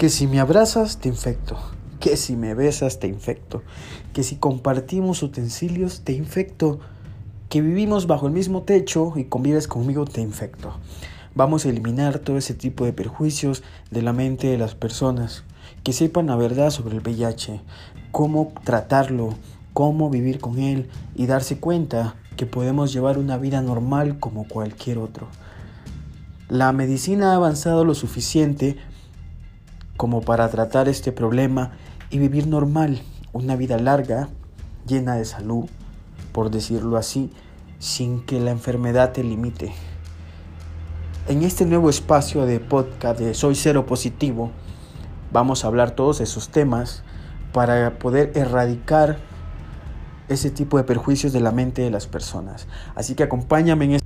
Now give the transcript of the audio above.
Que si me abrazas, te infecto. Que si me besas, te infecto. Que si compartimos utensilios, te infecto. Que vivimos bajo el mismo techo y convives conmigo, te infecto. Vamos a eliminar todo ese tipo de perjuicios de la mente de las personas. Que sepan la verdad sobre el VIH, cómo tratarlo, cómo vivir con él y darse cuenta que podemos llevar una vida normal como cualquier otro. La medicina ha avanzado lo suficiente como para tratar este problema y vivir normal, una vida larga, llena de salud, por decirlo así, sin que la enfermedad te limite. En este nuevo espacio de podcast de Soy Cero Positivo, vamos a hablar todos esos temas para poder erradicar ese tipo de perjuicios de la mente de las personas. Así que acompáñame en